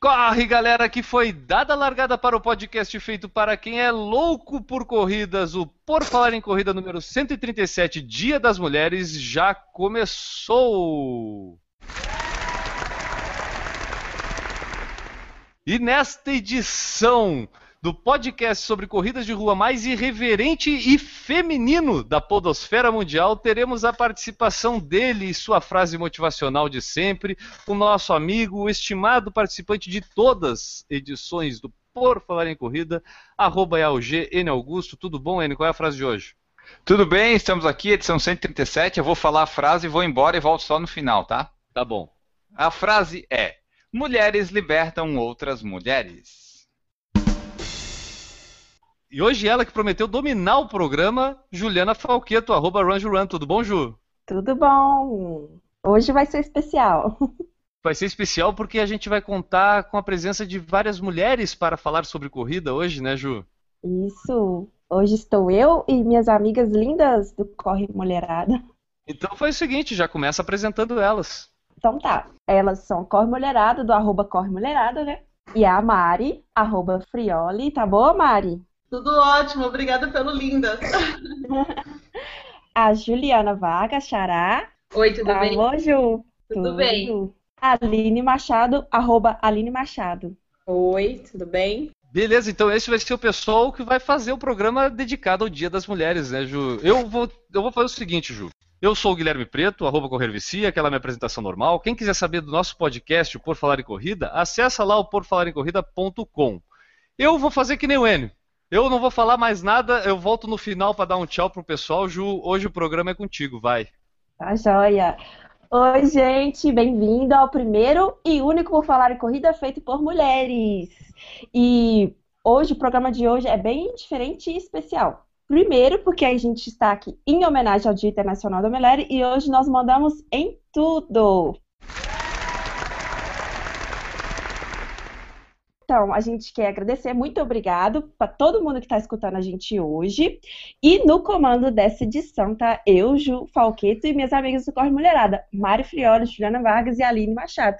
Corre, galera, que foi dada a largada para o podcast feito para quem é louco por corridas. O Por Falar em Corrida número 137, Dia das Mulheres, já começou! E nesta edição do podcast sobre corridas de rua mais irreverente e feminino da podosfera mundial, teremos a participação dele e sua frase motivacional de sempre, o nosso amigo, o estimado participante de todas as edições do Por Falar em Corrida, arroba EAUG, N Augusto. Tudo bom, N? Qual é a frase de hoje? Tudo bem, estamos aqui, edição 137. Eu vou falar a frase, vou embora e volto só no final, tá? Tá bom. A frase é: Mulheres libertam outras mulheres. E hoje ela que prometeu dominar o programa, Juliana Falqueto, arroba Run. Tudo bom, Ju? Tudo bom. Hoje vai ser especial. Vai ser especial porque a gente vai contar com a presença de várias mulheres para falar sobre corrida hoje, né, Ju? Isso. Hoje estou eu e minhas amigas lindas do Corre Mulherada. Então foi o seguinte, já começa apresentando elas. Então tá. Elas são Corre Mulherada, do arroba Corre Mulherada, né? E a Mari, arroba Frioli. Tá boa, Mari? Tudo ótimo, obrigada pelo linda. A Juliana Vaga, Xará. Oi, tudo bem? Alô, Ju. Tudo, tudo bem? Aline Machado, arroba Aline Machado. Oi, tudo bem? Beleza, então esse vai ser o pessoal que vai fazer o programa dedicado ao Dia das Mulheres, né, Ju? Eu vou, eu vou fazer o seguinte, Ju. Eu sou o Guilherme Preto, arroba Correr Vicia, aquela minha apresentação normal. Quem quiser saber do nosso podcast, o Por Falar em Corrida, acessa lá o porfalarencorrida.com. Eu vou fazer que nem o Enio. Eu não vou falar mais nada, eu volto no final para dar um tchau pro pessoal. Ju, hoje o programa é contigo, vai. Tá joia. Oi, gente, bem-vindo ao primeiro e único Por Falar em Corrida feito por mulheres. E hoje, o programa de hoje é bem diferente e especial. Primeiro, porque a gente está aqui em homenagem ao Dia Internacional da Mulher e hoje nós mandamos em tudo. Então, a gente quer agradecer, muito obrigado para todo mundo que está escutando a gente hoje. E no comando dessa edição tá eu, Ju Falqueto e minhas amigas do Corre Mulherada, Mari Frioli, Juliana Vargas e Aline Machado.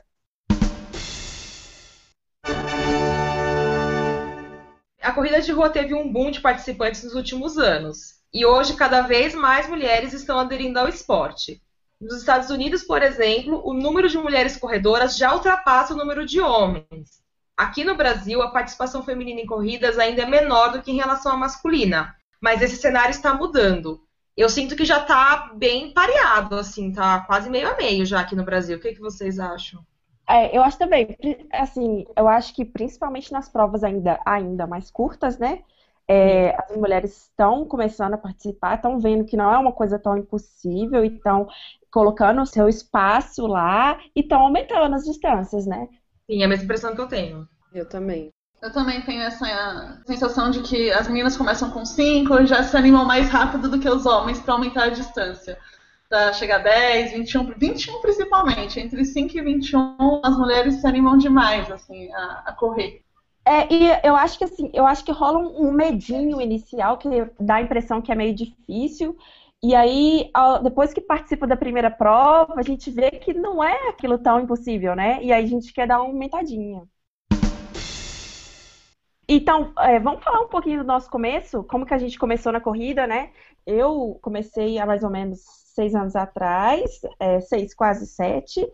A corrida de rua teve um boom de participantes nos últimos anos. E hoje, cada vez mais mulheres estão aderindo ao esporte. Nos Estados Unidos, por exemplo, o número de mulheres corredoras já ultrapassa o número de homens. Aqui no Brasil, a participação feminina em corridas ainda é menor do que em relação à masculina, mas esse cenário está mudando. Eu sinto que já está bem pareado, assim, tá quase meio a meio já aqui no Brasil. O que, que vocês acham? É, eu acho também, assim, eu acho que principalmente nas provas ainda, ainda mais curtas, né? É, as mulheres estão começando a participar, estão vendo que não é uma coisa tão impossível, e estão colocando o seu espaço lá e estão aumentando as distâncias, né? Sim, é a mesma impressão que eu tenho. Eu também. Eu também tenho essa sensação de que as meninas começam com 5 e já se animam mais rápido do que os homens para aumentar a distância. Para chegar a 10, 21, 21 principalmente. Entre 5 e 21, as mulheres se animam demais assim, a, a correr. É, e eu acho que assim, eu acho que rola um medinho inicial que dá a impressão que é meio difícil. E aí, depois que participa da primeira prova, a gente vê que não é aquilo tão impossível, né? E aí a gente quer dar uma aumentadinha. Então, é, vamos falar um pouquinho do nosso começo, como que a gente começou na corrida, né? Eu comecei há mais ou menos seis anos atrás, é, seis, quase sete,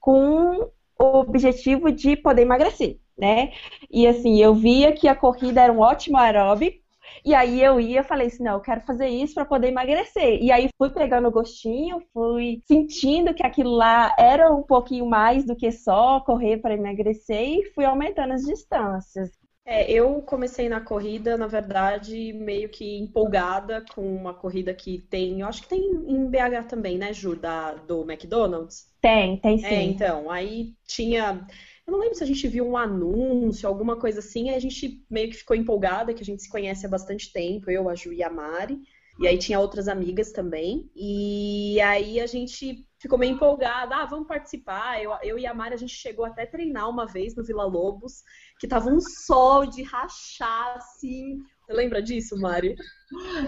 com o objetivo de poder emagrecer, né? E assim, eu via que a corrida era um ótimo aeróbico, e aí eu ia, falei assim, não, eu quero fazer isso para poder emagrecer. E aí fui pegando o gostinho, fui sentindo que aquilo lá era um pouquinho mais do que só correr para emagrecer e fui aumentando as distâncias. É, eu comecei na corrida, na verdade, meio que empolgada com uma corrida que tem, eu acho que tem em BH também, né, Ju, da, do McDonald's? Tem, tem sim. É, então, aí tinha, eu não lembro se a gente viu um anúncio, alguma coisa assim, aí a gente meio que ficou empolgada, que a gente se conhece há bastante tempo, eu, a Ju e a Mari. E aí tinha outras amigas também. E aí a gente ficou meio empolgada. Ah, vamos participar. Eu, eu e a Mari, a gente chegou até a treinar uma vez no Vila Lobos, que tava um sol de rachar, assim. Você lembra disso, Mari?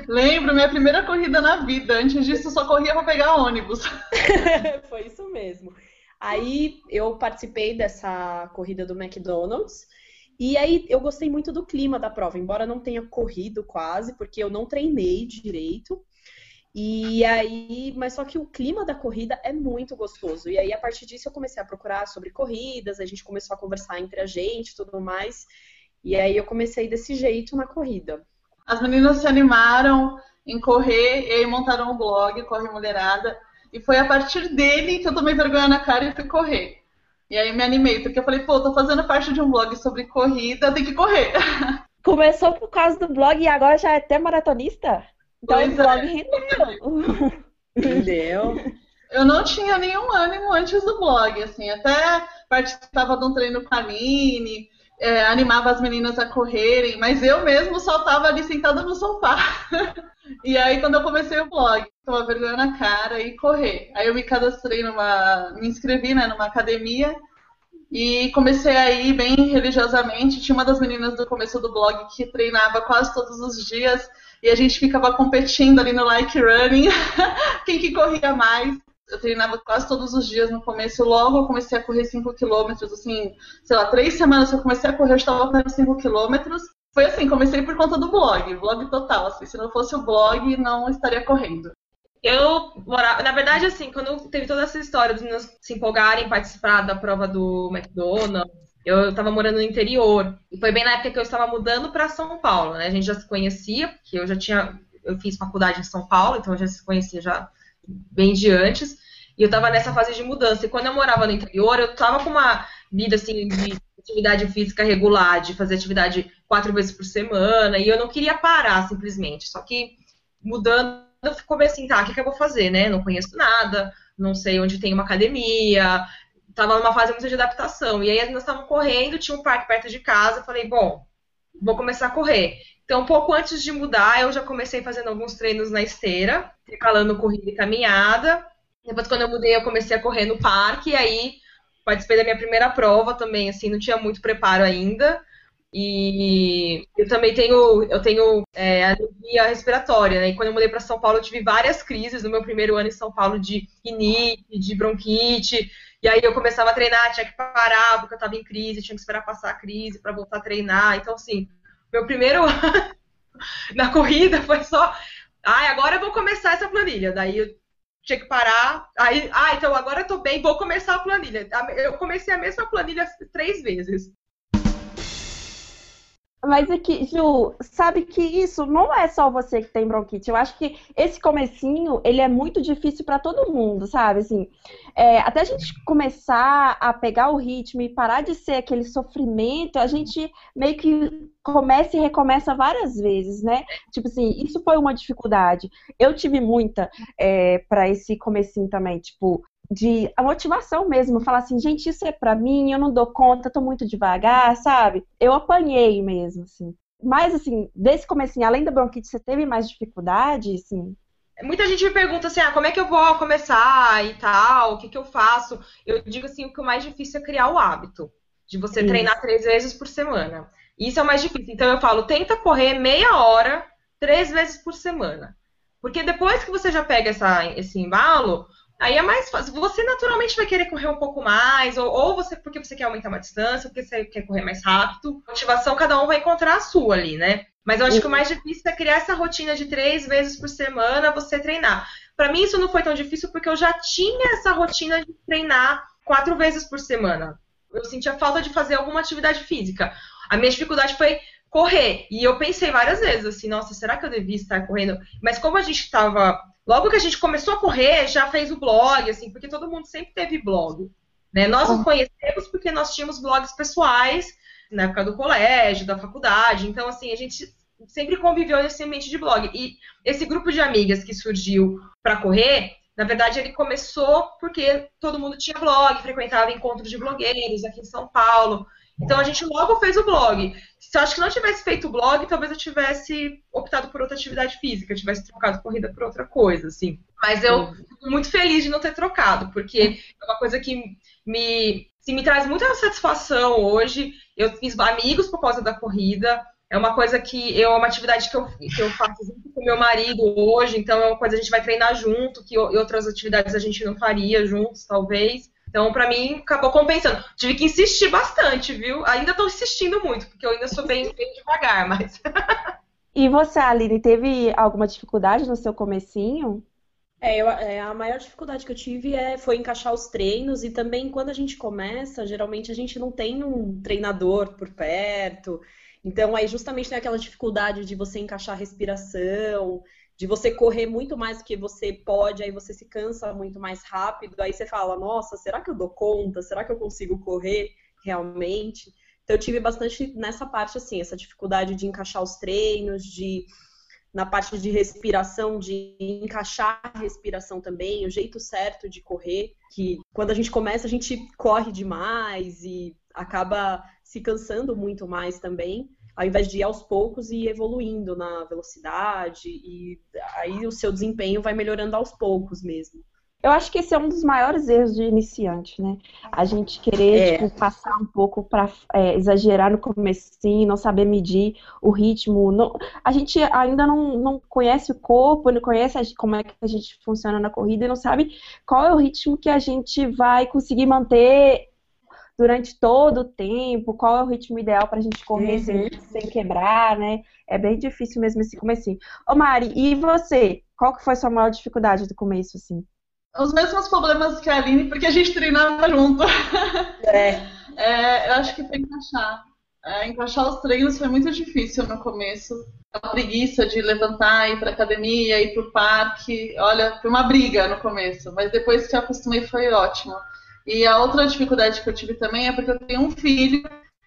Lembro, minha primeira corrida na vida. Antes disso, só corria para pegar ônibus. Foi isso mesmo. Aí eu participei dessa corrida do McDonald's. E aí eu gostei muito do clima da prova, embora não tenha corrido quase, porque eu não treinei direito. E aí, mas só que o clima da corrida é muito gostoso. E aí, a partir disso, eu comecei a procurar sobre corridas, a gente começou a conversar entre a gente tudo mais. E aí eu comecei desse jeito na corrida. As meninas se animaram em correr e montaram um blog, Corre Mulherada. E foi a partir dele que eu tomei vergonha na cara e fui correr. E aí me animei, porque eu falei, pô, tô fazendo parte de um blog sobre corrida, tem que correr. Começou por causa do blog e agora já é até maratonista? Então pois o blog é. rendeu. Rendeu. Eu não tinha nenhum ânimo antes do blog, assim, até participava de um treino com a Aline, é, animava as meninas a correrem, mas eu mesmo só estava ali sentada no sofá. e aí, quando eu comecei o blog, tomar vergonha na cara e correr. Aí eu me cadastrei numa. me inscrevi né, numa academia e comecei a ir bem religiosamente. Tinha uma das meninas do começo do blog que treinava quase todos os dias e a gente ficava competindo ali no like running, quem que corria mais eu treinava quase todos os dias no começo. Logo eu comecei a correr 5 quilômetros, assim, sei lá, três semanas que eu comecei a correr, eu estava correndo 5 quilômetros. Foi assim, comecei por conta do blog, blog total, assim, se não fosse o blog, não estaria correndo. Eu morava, na verdade, assim, quando teve toda essa história dos meninos se empolgarem em participar da prova do McDonald's, eu estava morando no interior. E foi bem na época que eu estava mudando para São Paulo, né? A gente já se conhecia, porque eu já tinha, eu fiz faculdade em São Paulo, então eu já se conhecia já bem de antes. E eu tava nessa fase de mudança. E quando eu morava no interior, eu tava com uma vida assim de atividade física regular, de fazer atividade quatro vezes por semana, e eu não queria parar simplesmente. Só que mudando, eu comecei assim, tá, o que, que eu vou fazer, né? Não conheço nada, não sei onde tem uma academia, tava numa fase muito de adaptação. E aí nós estávamos correndo, tinha um parque perto de casa, falei, bom, vou começar a correr. Então, pouco antes de mudar, eu já comecei fazendo alguns treinos na esteira, intercalando corrida e caminhada. Depois, quando eu mudei, eu comecei a correr no parque, e aí participei da minha primeira prova também, assim, não tinha muito preparo ainda. E eu também tenho, eu tenho é, anemia respiratória, né? E quando eu mudei para São Paulo, eu tive várias crises no meu primeiro ano em São Paulo de rinite, de bronquite. E aí eu começava a treinar, tinha que parar porque eu estava em crise, tinha que esperar passar a crise para voltar a treinar. Então, assim, meu primeiro ano na corrida foi só, ai, agora eu vou começar essa planilha. Daí eu tinha que parar. Aí, ah, então agora eu tô bem, vou começar a planilha. Eu comecei a mesma planilha três vezes. Mas aqui, Ju, sabe que isso não é só você que tem bronquite. Eu acho que esse comecinho, ele é muito difícil para todo mundo, sabe? Assim, é, até a gente começar a pegar o ritmo e parar de ser aquele sofrimento, a gente meio que começa e recomeça várias vezes, né? Tipo assim, isso foi uma dificuldade. Eu tive muita é, para esse comecinho também, tipo, de a motivação mesmo, falar assim, gente, isso é para mim, eu não dou conta, tô muito devagar, sabe? Eu apanhei mesmo, assim. Mas, assim, desse comecinho, além da bronquite, você teve mais dificuldade, assim? Muita gente me pergunta assim, ah, como é que eu vou começar e tal, o que, que eu faço? Eu digo assim, o que o mais difícil é criar o hábito de você Isso. treinar três vezes por semana. Isso é o mais difícil. Então eu falo, tenta correr meia hora, três vezes por semana. Porque depois que você já pega essa, esse embalo, Aí é mais fácil. Você naturalmente vai querer correr um pouco mais, ou, ou você porque você quer aumentar uma distância, porque você quer correr mais rápido. Motivação, cada um vai encontrar a sua ali, né? Mas eu acho que o mais difícil é criar essa rotina de três vezes por semana você treinar. Para mim isso não foi tão difícil porque eu já tinha essa rotina de treinar quatro vezes por semana. Eu sentia falta de fazer alguma atividade física. A minha dificuldade foi correr. E eu pensei várias vezes assim, nossa, será que eu devia estar correndo? Mas como a gente estava Logo que a gente começou a correr, já fez o blog, assim, porque todo mundo sempre teve blog. Né? Nós nos conhecemos porque nós tínhamos blogs pessoais na época do colégio, da faculdade. Então, assim, a gente sempre conviveu nesse ambiente de blog. E esse grupo de amigas que surgiu para correr, na verdade, ele começou porque todo mundo tinha blog, frequentava encontros de blogueiros aqui em São Paulo. Então a gente logo fez o blog. Se eu acho que não tivesse feito o blog, talvez eu tivesse optado por outra atividade física, tivesse trocado corrida por outra coisa, assim. Mas eu fico muito feliz de não ter trocado, porque é uma coisa que me, assim, me traz muita satisfação hoje. Eu fiz amigos por causa da corrida. É uma coisa que eu, é uma atividade que eu, que eu faço junto com meu marido hoje, então é uma coisa que a gente vai treinar junto, que outras atividades a gente não faria juntos, talvez. Então, para mim, acabou compensando. Tive que insistir bastante, viu? Ainda estou insistindo muito, porque eu ainda sou bem, bem devagar, mas. e você, Aline, teve alguma dificuldade no seu comecinho? É, eu, é, a maior dificuldade que eu tive é, foi encaixar os treinos e também quando a gente começa, geralmente a gente não tem um treinador por perto. Então, aí justamente tem aquela dificuldade de você encaixar a respiração, de você correr muito mais do que você pode, aí você se cansa muito mais rápido, aí você fala, nossa, será que eu dou conta? Será que eu consigo correr realmente? Então, eu tive bastante nessa parte, assim, essa dificuldade de encaixar os treinos, de na parte de respiração, de encaixar a respiração também, o jeito certo de correr, que quando a gente começa, a gente corre demais e acaba se cansando muito mais também, ao invés de ir aos poucos e evoluindo na velocidade, e aí o seu desempenho vai melhorando aos poucos mesmo. Eu acho que esse é um dos maiores erros de iniciante, né? A gente querer é. tipo, passar um pouco para é, exagerar no comecinho, não saber medir o ritmo. Não, a gente ainda não, não conhece o corpo, não conhece como é que a gente funciona na corrida e não sabe qual é o ritmo que a gente vai conseguir manter durante todo o tempo, qual é o ritmo ideal para a gente correr uhum. sem, sem, quebrar, né? É bem difícil mesmo esse comecinho. Ô Mari, e você? Qual que foi a sua maior dificuldade do começo, assim? Os mesmos problemas que a Aline, porque a gente treinava junto. É. é eu acho que foi encaixar. É, encaixar os treinos foi muito difícil no começo. A preguiça de levantar, ir para academia, ir para o parque. Olha, foi uma briga no começo, mas depois que eu acostumei foi ótimo. E a outra dificuldade que eu tive também é porque eu tenho um filho,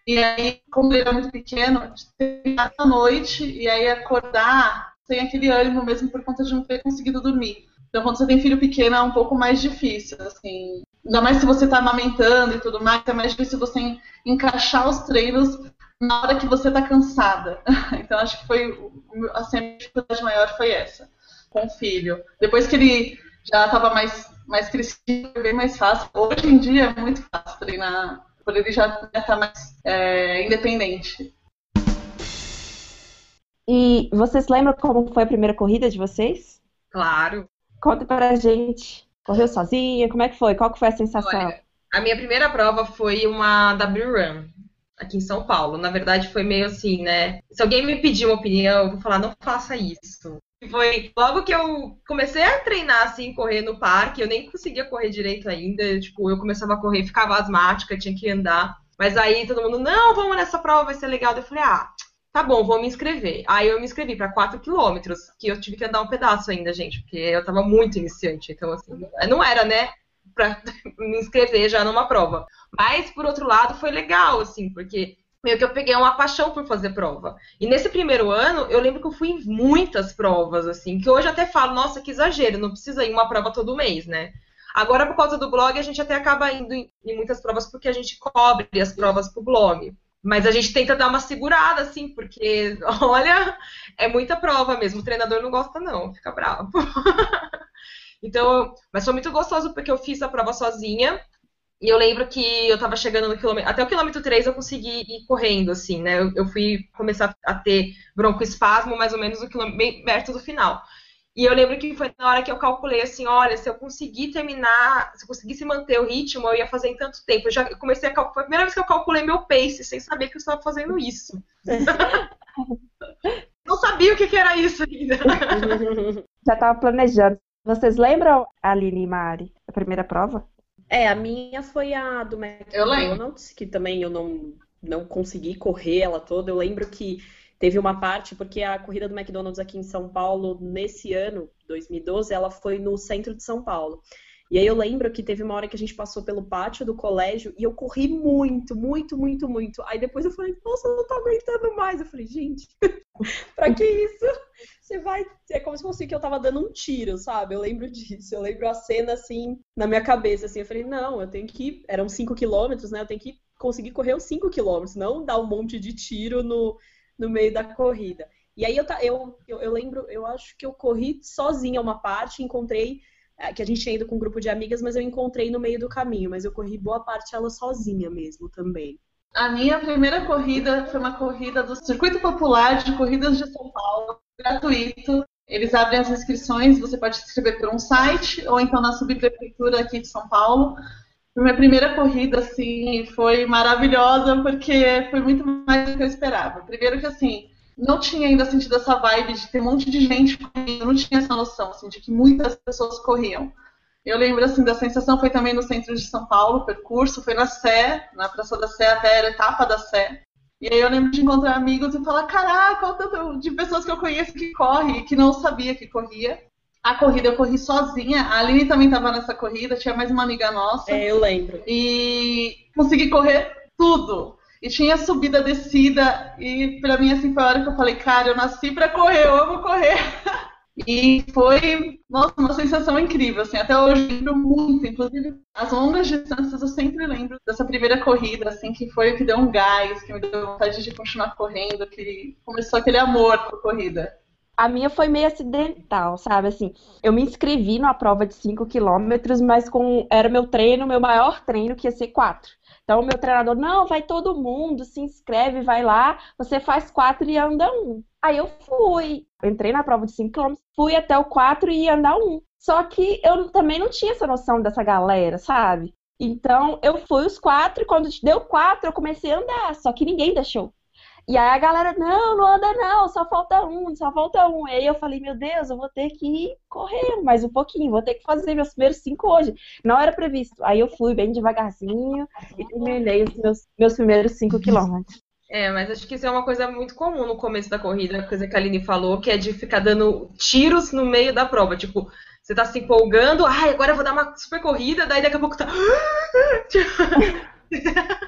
e aí, como ele era muito pequeno, treinar à noite, e aí acordar sem aquele ânimo mesmo por conta de não ter conseguido dormir. Então, quando você tem filho pequeno, é um pouco mais difícil, assim. Ainda mais se você está amamentando e tudo mais, é mais difícil você encaixar os treinos na hora que você está cansada. Então, acho que foi, assim, a dificuldade maior foi essa, com o filho. Depois que ele já estava mais mais crescido, é bem mais fácil. Hoje em dia é muito fácil treinar, por ele já estar mais é, independente. E vocês lembram como foi a primeira corrida de vocês? Claro. Conta pra gente. Correu sozinha? Como é que foi? Qual que foi a sensação? Olha, a minha primeira prova foi uma W Run, aqui em São Paulo. Na verdade, foi meio assim, né? Se alguém me pedir uma opinião, eu vou falar, não faça isso. Foi logo que eu comecei a treinar, assim, correr no parque, eu nem conseguia correr direito ainda. Tipo, eu começava a correr, ficava asmática, tinha que andar. Mas aí todo mundo, não, vamos nessa prova, vai ser legal. Eu falei, ah, tá bom, vou me inscrever. Aí eu me inscrevi para 4 quilômetros, que eu tive que andar um pedaço ainda, gente, porque eu tava muito iniciante. Então, assim, não era, né, pra me inscrever já numa prova. Mas, por outro lado, foi legal, assim, porque meio que eu peguei uma paixão por fazer prova. E nesse primeiro ano, eu lembro que eu fui em muitas provas, assim, que hoje até falo, nossa, que exagero, não precisa ir uma prova todo mês, né? Agora, por causa do blog, a gente até acaba indo em, muitas provas porque a gente cobre as provas pro blog. Mas a gente tenta dar uma segurada, assim, porque, olha, é muita prova mesmo. O treinador não gosta, não, fica bravo. então, mas foi muito gostoso porque eu fiz a prova sozinha. E eu lembro que eu tava chegando no quilômetro. Até o quilômetro 3 eu consegui ir correndo, assim, né? Eu, eu fui começar a ter broncoespasmo mais ou menos no quilômetro, bem perto do final. E eu lembro que foi na hora que eu calculei assim, olha, se eu conseguir terminar, se eu conseguisse manter o ritmo, eu ia fazer em tanto tempo. Eu já comecei a calcular, foi a primeira vez que eu calculei meu pace, sem saber que eu estava fazendo isso. Não sabia o que, que era isso ainda. Já estava planejando. Vocês lembram, Aline e Mari, a primeira prova? É, a minha foi a do McDonald's, que também eu não, não consegui correr ela toda. Eu lembro que teve uma parte, porque a corrida do McDonald's aqui em São Paulo, nesse ano, 2012, ela foi no centro de São Paulo. E aí eu lembro que teve uma hora que a gente passou pelo pátio do colégio e eu corri muito, muito, muito, muito. Aí depois eu falei, nossa, eu não tô aguentando mais. Eu falei, gente, pra que isso? Você vai. É como se fosse que eu tava dando um tiro, sabe? Eu lembro disso. Eu lembro a cena assim na minha cabeça, assim. Eu falei, não, eu tenho que. Eram cinco quilômetros, né? Eu tenho que conseguir correr os 5 quilômetros, não dar um monte de tiro no, no meio da corrida. E aí eu, eu, eu, eu lembro, eu acho que eu corri sozinha uma parte, encontrei é, que a gente tinha ido com um grupo de amigas, mas eu encontrei no meio do caminho, mas eu corri boa parte ela sozinha mesmo também. A minha primeira corrida foi uma corrida do Circuito Popular de Corridas de São Paulo, gratuito. Eles abrem as inscrições, você pode se inscrever por um site ou então na subprefeitura aqui de São Paulo. Minha primeira corrida, assim, foi maravilhosa porque foi muito mais do que eu esperava. Primeiro que, assim, não tinha ainda sentido essa vibe de ter um monte de gente correndo, não tinha essa noção, assim, de que muitas pessoas corriam. Eu lembro, assim, da sensação, foi também no centro de São Paulo, o percurso, foi na Sé, na Praça da Sé, até a etapa da Sé. E aí eu lembro de encontrar amigos e falar, caraca, o tanto de pessoas que eu conheço que corre e que não sabia que corria. A corrida eu corri sozinha, a Aline também estava nessa corrida, tinha mais uma amiga nossa. É, eu lembro. E consegui correr tudo. E tinha subida, descida, e pra mim assim foi a hora que eu falei, cara, eu nasci pra correr, eu amo correr. E foi, nossa, uma sensação incrível, assim, até hoje lembro muito, inclusive as longas distâncias eu sempre lembro dessa primeira corrida, assim, que foi o que deu um gás, que me deu vontade de continuar correndo, que começou aquele amor por corrida. A minha foi meio acidental, sabe? Assim, eu me inscrevi numa prova de 5 quilômetros, mas com era meu treino, meu maior treino, que ia ser 4. Então, o meu treinador, não, vai todo mundo, se inscreve, vai lá, você faz 4 e anda um. Aí eu fui, entrei na prova de 5 km, fui até o 4 e ia andar um. Só que eu também não tinha essa noção dessa galera, sabe? Então, eu fui os quatro e quando deu quatro, eu comecei a andar, só que ninguém deixou. E aí a galera, não, não anda não, só falta um, só falta um. E aí eu falei, meu Deus, eu vou ter que correr mais um pouquinho, vou ter que fazer meus primeiros cinco hoje. Não era previsto. Aí eu fui bem devagarzinho e terminei os meus, meus primeiros cinco quilômetros. É, mas acho que isso é uma coisa muito comum no começo da corrida, a coisa que a Aline falou, que é de ficar dando tiros no meio da prova. Tipo, você tá se empolgando, ai, agora eu vou dar uma super corrida, daí daqui a pouco tá.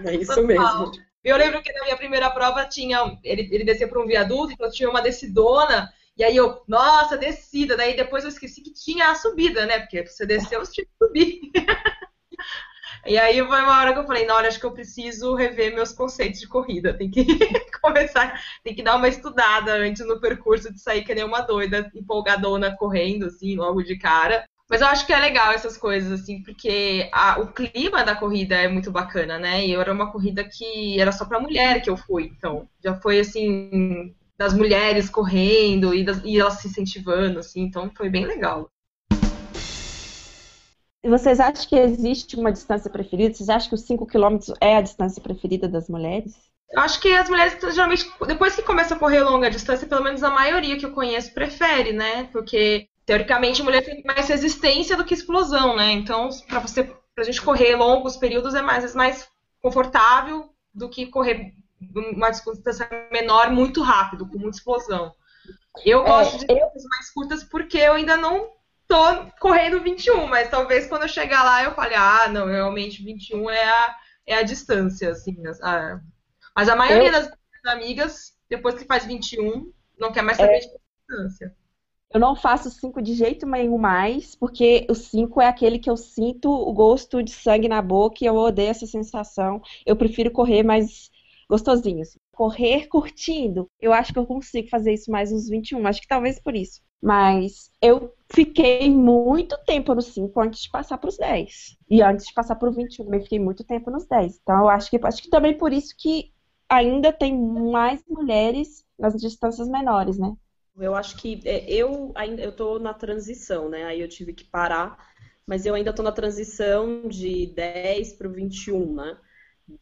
É isso mesmo. Eu lembro que na minha primeira prova tinha. Ele, ele descia para um viaduto, então tinha uma descidona. E aí eu, nossa, descida. Daí depois eu esqueci que tinha a subida, né? Porque você desceu, você tinha que subir. e aí foi uma hora que eu falei, não, olha, acho que eu preciso rever meus conceitos de corrida. Tem que começar, tem que dar uma estudada antes no percurso de sair que nem uma doida, empolgadona, correndo, assim, logo de cara. Mas eu acho que é legal essas coisas, assim, porque a, o clima da corrida é muito bacana, né? E era uma corrida que era só para mulher que eu fui. Então, já foi assim, das mulheres correndo e, das, e elas se incentivando, assim, então foi bem legal. E vocês acham que existe uma distância preferida? Vocês acham que os 5 km é a distância preferida das mulheres? Eu acho que as mulheres geralmente, depois que começa a correr longa distância, pelo menos a maioria que eu conheço prefere, né? Porque teoricamente, a mulher tem mais resistência do que explosão, né? Então, para você, pra gente correr longos períodos é mais, é mais confortável do que correr uma distância menor muito rápido, com muita explosão. Eu é, gosto de distâncias eu... mais curtas porque eu ainda não tô correndo 21, mas talvez quando eu chegar lá eu fale, ah, não, realmente 21 é a, é a distância, assim. A... Mas a maioria eu... das amigas, depois que faz 21, não quer mais saber é... de distância. Eu não faço 5 de jeito nenhum mais, porque o 5 é aquele que eu sinto o gosto de sangue na boca e eu odeio essa sensação. Eu prefiro correr mais gostosinho. Assim. Correr curtindo. Eu acho que eu consigo fazer isso mais uns 21. Acho que talvez por isso. Mas eu fiquei muito tempo no 5 antes de passar para os 10. E antes de passar para o 21, também fiquei muito tempo nos 10. Então eu acho que, acho que também por isso que ainda tem mais mulheres nas distâncias menores, né? Eu acho que é, eu ainda eu tô na transição, né? Aí eu tive que parar, mas eu ainda tô na transição de 10 para o 21, né?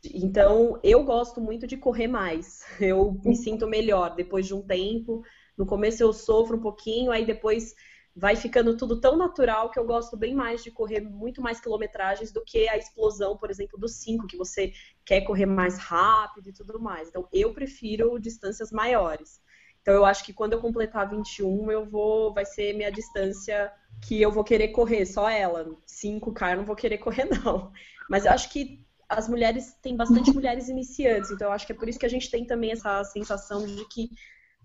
Então, eu gosto muito de correr mais. Eu me sinto melhor depois de um tempo. No começo eu sofro um pouquinho, aí depois vai ficando tudo tão natural que eu gosto bem mais de correr muito mais quilometragens do que a explosão, por exemplo, do 5, que você quer correr mais rápido e tudo mais. Então, eu prefiro distâncias maiores. Então eu acho que quando eu completar 21, eu vou vai ser minha distância que eu vou querer correr, só ela. 5K eu não vou querer correr não. Mas eu acho que as mulheres tem bastante mulheres iniciantes, então eu acho que é por isso que a gente tem também essa sensação de que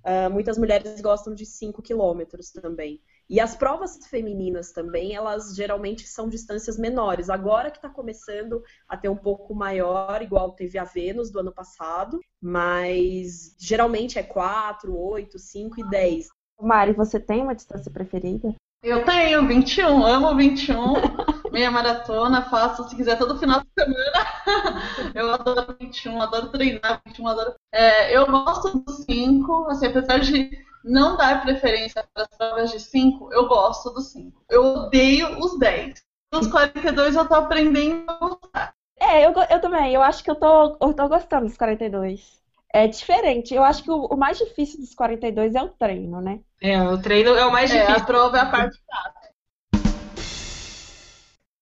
Uh, muitas mulheres gostam de 5 quilômetros também. E as provas femininas também, elas geralmente são distâncias menores. Agora que está começando a ter um pouco maior, igual teve a Vênus do ano passado, mas geralmente é 4, 8, 5 e 10. Mari, você tem uma distância preferida? Eu tenho 21, amo 21, meia maratona, faço se quiser todo final de semana. eu adoro 21, adoro treinar 21, adoro. É, eu gosto dos 5, assim, apesar de não dar preferência para as provas de 5, eu gosto dos 5. Eu odeio os 10. Os 42 eu tô aprendendo a gostar. É, eu, eu também. Eu acho que eu tô, eu tô gostando dos 42. É diferente. Eu acho que o, o mais difícil dos 42 é o treino, né? É, o treino é o mais É, difícil. a prova é a parte chata.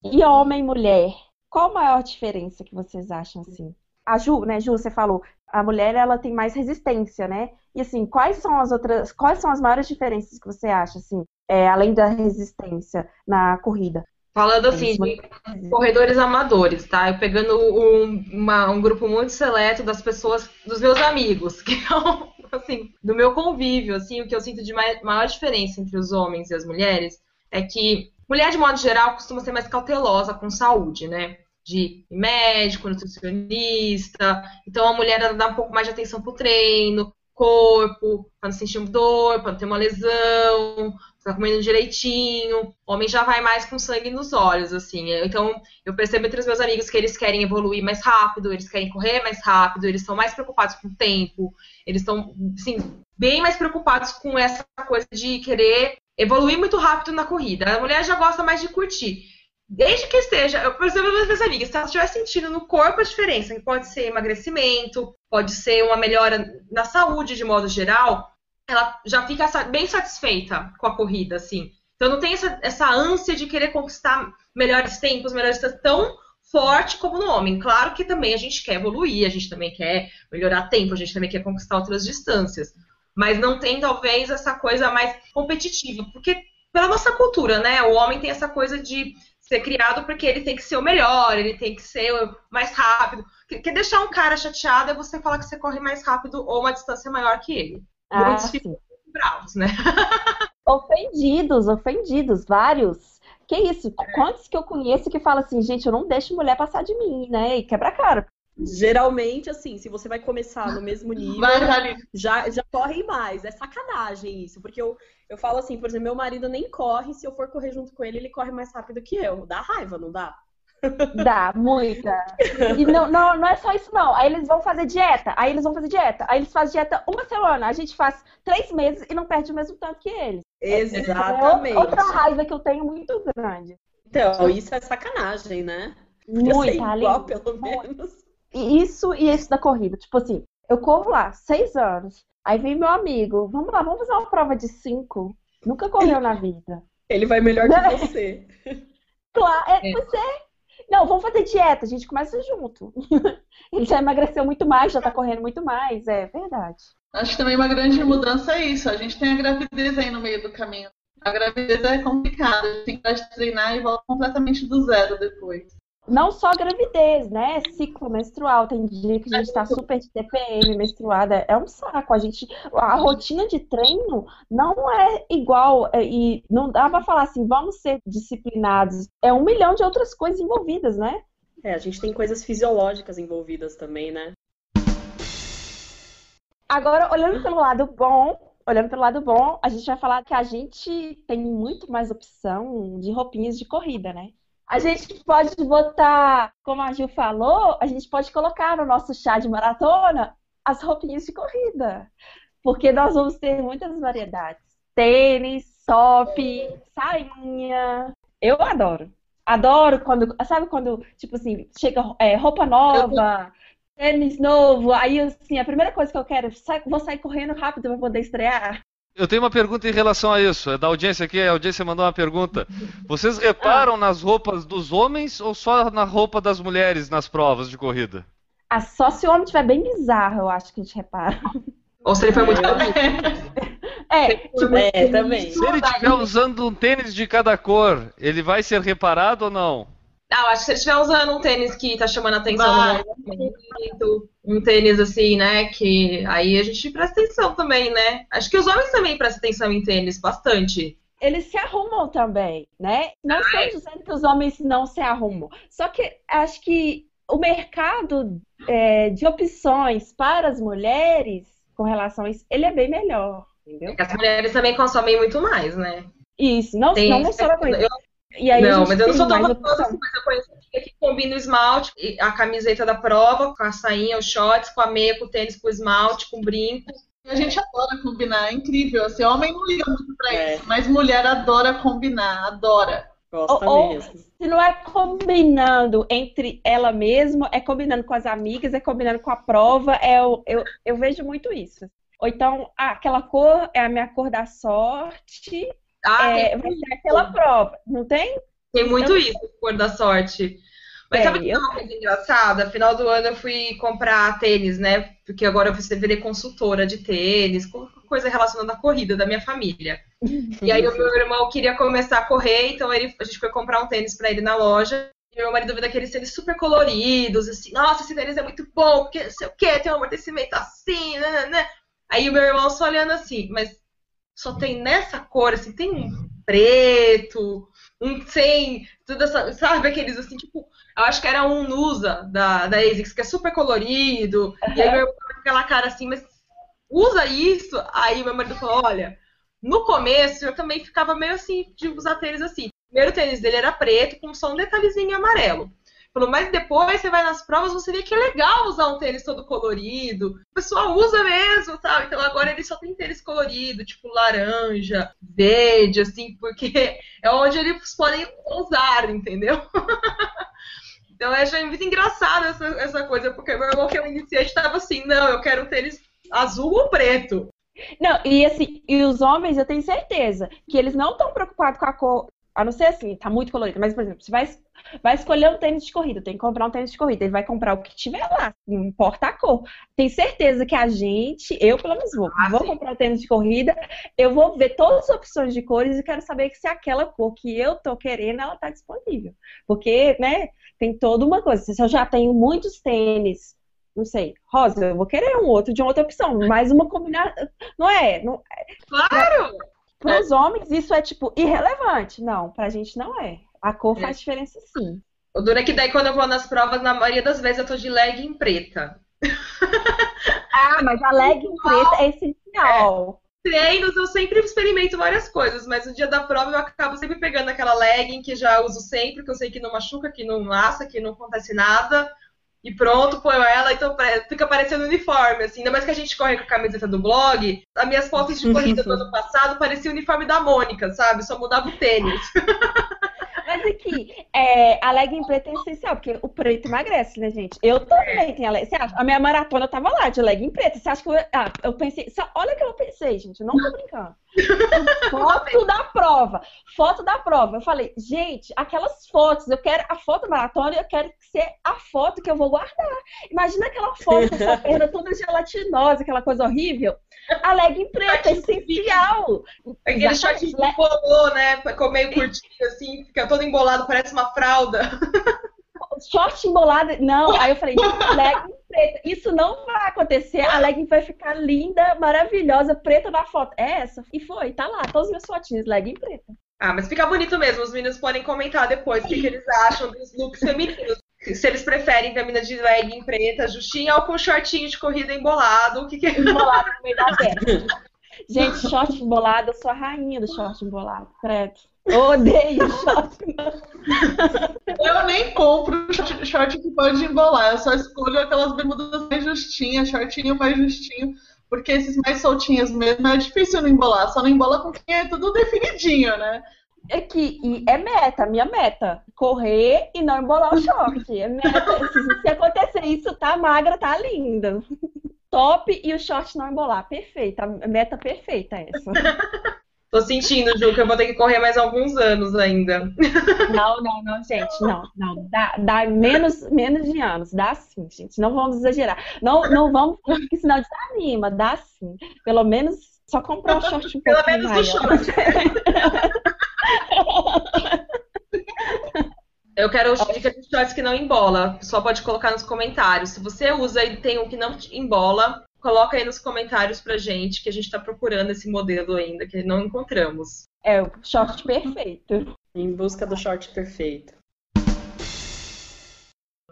E homem e mulher? Qual a maior diferença que vocês acham, assim? A Ju, né, Ju, você falou, a mulher, ela tem mais resistência, né? E, assim, quais são as outras, quais são as maiores diferenças que você acha, assim, é, além da resistência na corrida? Falando assim, de corredores amadores, tá? Eu pegando um, uma- um grupo muito seleto das pessoas, dos meus amigos, que são, assim, do meu convívio, assim, o que eu sinto de mai- maior diferença entre os homens e as mulheres é que mulher, de modo geral, costuma ser mais cautelosa com saúde, né? De médico, nutricionista. Então a mulher dá um pouco mais de atenção pro treino, corpo, pra não sentir dor, pra não ter uma lesão, tá comendo direitinho. O homem já vai mais com sangue nos olhos, assim. Então, eu percebo entre os meus amigos que eles querem evoluir mais rápido, eles querem correr mais rápido, eles estão mais preocupados com o tempo, eles estão, assim, bem mais preocupados com essa coisa de querer evoluir muito rápido na corrida. A mulher já gosta mais de curtir. Desde que esteja, eu percebo das minhas amigas, se ela estiver sentindo no corpo a diferença, que pode ser emagrecimento, pode ser uma melhora na saúde de modo geral, ela já fica bem satisfeita com a corrida, assim. Então não tem essa, essa ânsia de querer conquistar melhores tempos, melhores distâncias tão forte como no homem. Claro que também a gente quer evoluir, a gente também quer melhorar tempo, a gente também quer conquistar outras distâncias. Mas não tem, talvez, essa coisa mais competitiva. Porque, pela nossa cultura, né? O homem tem essa coisa de ser criado porque ele tem que ser o melhor, ele tem que ser o mais rápido. Quer deixar um cara chateado é você falar que você corre mais rápido ou uma distância maior que ele. Ah, Muitos ficam bravos, né? Ofendidos, ofendidos, vários. Que isso? Quantos que eu conheço que falam assim, gente, eu não deixo mulher passar de mim, né? E quebra a cara. Geralmente, assim, se você vai começar no mesmo nível, já, já corre mais. É sacanagem isso. Porque eu, eu falo assim, por exemplo, meu marido nem corre. Se eu for correr junto com ele, ele corre mais rápido que eu. Dá raiva, não dá? Dá, muita. E não, não, não é só isso, não. Aí eles vão fazer dieta. Aí eles vão fazer dieta. Aí eles fazem dieta uma semana. A gente faz três meses e não perde o mesmo tanto que eles. É Exatamente. outra raiva que eu tenho muito grande. Então, isso é sacanagem, né? Muita, igual, pelo Muito. menos. E isso e esse da corrida. Tipo assim, eu corro lá, seis anos. Aí vem meu amigo, vamos lá, vamos fazer uma prova de cinco. Nunca correu na vida. Ele vai melhor que você. Claro, é, É. pois é. Não, vamos fazer dieta, a gente começa junto. Ele já emagreceu muito mais, já tá correndo muito mais, é verdade. Acho que também uma grande mudança é isso. A gente tem a gravidez aí no meio do caminho. A gravidez é complicada. A gente tem que treinar e volta completamente do zero depois. Não só gravidez, né? Ciclo menstrual. Tem dia que a gente tá super de TPM, menstruada. É um saco. A gente, a rotina de treino não é igual. é, E não dá pra falar assim, vamos ser disciplinados. É um milhão de outras coisas envolvidas, né? É, a gente tem coisas fisiológicas envolvidas também, né? Agora, olhando pelo lado bom, olhando pelo lado bom, a gente vai falar que a gente tem muito mais opção de roupinhas de corrida, né? A gente pode botar, como a Gil falou, a gente pode colocar no nosso chá de maratona as roupinhas de corrida. Porque nós vamos ter muitas variedades. Tênis, top, sainha. Eu adoro. Adoro quando, sabe quando, tipo assim, chega é, roupa nova, tênis novo, aí assim, a primeira coisa que eu quero, sai- vou sair correndo rápido para poder estrear. Eu tenho uma pergunta em relação a isso. É da audiência aqui, a audiência mandou uma pergunta. Vocês reparam nas roupas dos homens ou só na roupa das mulheres nas provas de corrida? Ah, só se o homem tiver bem bizarro, eu acho que a gente repara. Ou se ele foi muito. É, tipo, É, também. Se ele estiver usando um tênis de cada cor, ele vai ser reparado ou não? Ah, eu acho que se ele estiver usando um tênis que tá chamando a atenção Vai. no momento, um tênis assim, né, que aí a gente presta atenção também, né? Acho que os homens também prestam atenção em tênis, bastante. Eles se arrumam também, né? Não estou dizendo que os homens não se arrumam. Só que acho que o mercado é, de opções para as mulheres com relação a isso, ele é bem melhor, entendeu? As mulheres também consomem muito mais, né? Isso, não, Tem- não só eu- não, mas eu não sou tão opção. assim, mas eu conheço amiga que combina o esmalte, e a camiseta da prova, com a sainha, os shorts, com a meia, com o tênis, com o esmalte, com o brinco. E a gente adora combinar, é incrível. Assim, homem não liga muito pra É. isso, mas mulher adora combinar, adora. Gosta Ou- ou- mesmo. Se não é combinando entre ela mesma, é combinando com as amigas, é combinando com a prova, é, o- eu, eu vejo muito isso. Ou então, ah, aquela cor é a minha cor da sorte, Ah, é, vai ser aquela prova, não tem? tem muito isso, cor da sorte. Mas sabe que é uma coisa engraçada? Final do ano eu fui comprar tênis, né? Porque agora eu virei consultora de tênis, co- coisa relacionada à corrida da minha família. E aí o meu irmão queria começar a correr, então ele, a gente foi comprar um tênis pra ele na loja. E meu marido viu daqueles tênis super coloridos, assim, nossa, esse tênis é muito bom, porque não sei o quê, tem um amortecimento assim, né, né, né. Aí o meu irmão só olhando assim, mas só tem nessa cor, assim, tem um preto, um sem, tudo essa, sabe, aqueles assim, tipo, eu acho que era um Nusa da, da ASICS, que é super colorido, e aí meu irmão com aquela cara assim, mas usa isso? Aí meu marido falou, olha, no começo eu também ficava meio assim, de usar tênis assim. O primeiro tênis dele era preto, com só um detalhezinho amarelo. Falou, mas depois você vai nas provas, você vê que é legal usar um tênis todo colorido. O pessoal usa mesmo, sabe? Então agora ele só tem tênis colorido, tipo laranja, verde, assim, porque é onde eles podem usar, entendeu? então eu achei muito engraçado essa, essa coisa, porque meu irmão que eu iniciei estava assim, não, eu quero um tênis azul ou preto. Não, e assim, e os homens, eu tenho certeza que eles não estão preocupados com a cor, a não ser assim, tá muito colorido, mas, por exemplo, você vai, vai escolher um tênis de corrida, tem que comprar um tênis de corrida, ele vai comprar o que tiver lá, não importa a cor. Tem certeza que a gente, eu pelo menos vou, Ah, vou sim. comprar o tênis de corrida, eu vou ver todas as opções de cores e quero saber se aquela cor que eu tô querendo, ela tá disponível. Porque, né, tem toda uma coisa. Se eu já tenho muitos tênis, não sei, rosa, eu vou querer um outro de outra opção, mais uma combinação. Não é? Não, Claro! Para os homens, isso é, tipo, irrelevante. Não, pra gente não é. A cor faz diferença sim. O duro é que daí quando eu vou nas provas, na maioria das vezes eu tô de legging preta. Ah, mas a legging preta é essencial. Treinos eu sempre experimento várias coisas, mas no dia da prova eu acabo sempre pegando aquela legging que já uso sempre, que eu sei que não machuca, que não massa, que não acontece nada. E pronto, ponho ela, então fica parecendo uniforme, assim. Ainda mais que a gente corre com a camiseta do blog, as minhas fotos de corrida do ano passado pareciam o uniforme da Mônica, sabe? Só mudava o tênis. Mas aqui, é, a legging preta é essencial, porque o preto emagrece, né, gente? Eu também tenho a legging. Você acha? A minha maratona tava lá, de legging preta. Você acha que eu. Ah, eu pensei. Só, olha o que eu pensei, gente. Eu não tô brincando. Foto da prova. Foto da prova. Eu falei, gente, aquelas fotos, eu quero a foto maratona e eu quero que ser a foto que eu vou guardar. Imagina aquela foto com sua perna toda gelatinosa, aquela coisa horrível. A legging preta é essencial. Aquele Exatamente. short que bolou, né? Ficou meio curtinho, assim, fica todo embolado, parece uma fralda. short embolado. Não, aí eu falei, legging preta. Isso não vai acontecer. A legging vai ficar linda, maravilhosa, preta na foto. É essa. E foi, tá lá, todos os meus fotinhos, legging preta. Ah, mas fica bonito mesmo. Os meninos podem comentar depois o que, que eles acham dos looks femininos. Se eles preferem camisa de legging preta, justinha, ou com shortinho de corrida embolado. O que, que... Embolado no meio da perna. Gente, short embolado, eu sou a rainha do short embolado, credo. Eu odeio short. Eu nem compro short, que pode embolar, eu só escolho aquelas bermudas mais justinhas, shortinho mais justinho, porque esses mais soltinhos mesmo é difícil não embolar, só não embola com quem é tudo definidinho, né? Aqui, e é meta, minha meta. Correr e não embolar o short. É meta. Se, se acontecer isso, tá magra, tá linda. Top e o short não embolar. Perfeita. Meta perfeita é essa. Tô sentindo, Ju, que eu vou ter que correr mais alguns anos ainda. Não, não, não, gente. Não, não. Dá, dá menos, menos de anos. Dá sim, gente. Não vamos exagerar. Não, não vamos, porque senão desanima. Dá sim. Pelo menos só comprar um short um Pelo menos maior. no short. Eu Eu quero dicas de shorts que não embola. Só pode colocar nos comentários. Se você usa e tem um que não embola, coloca aí nos comentários pra gente, que a gente tá procurando esse modelo ainda, que não encontramos. É o short perfeito. Em busca do short perfeito.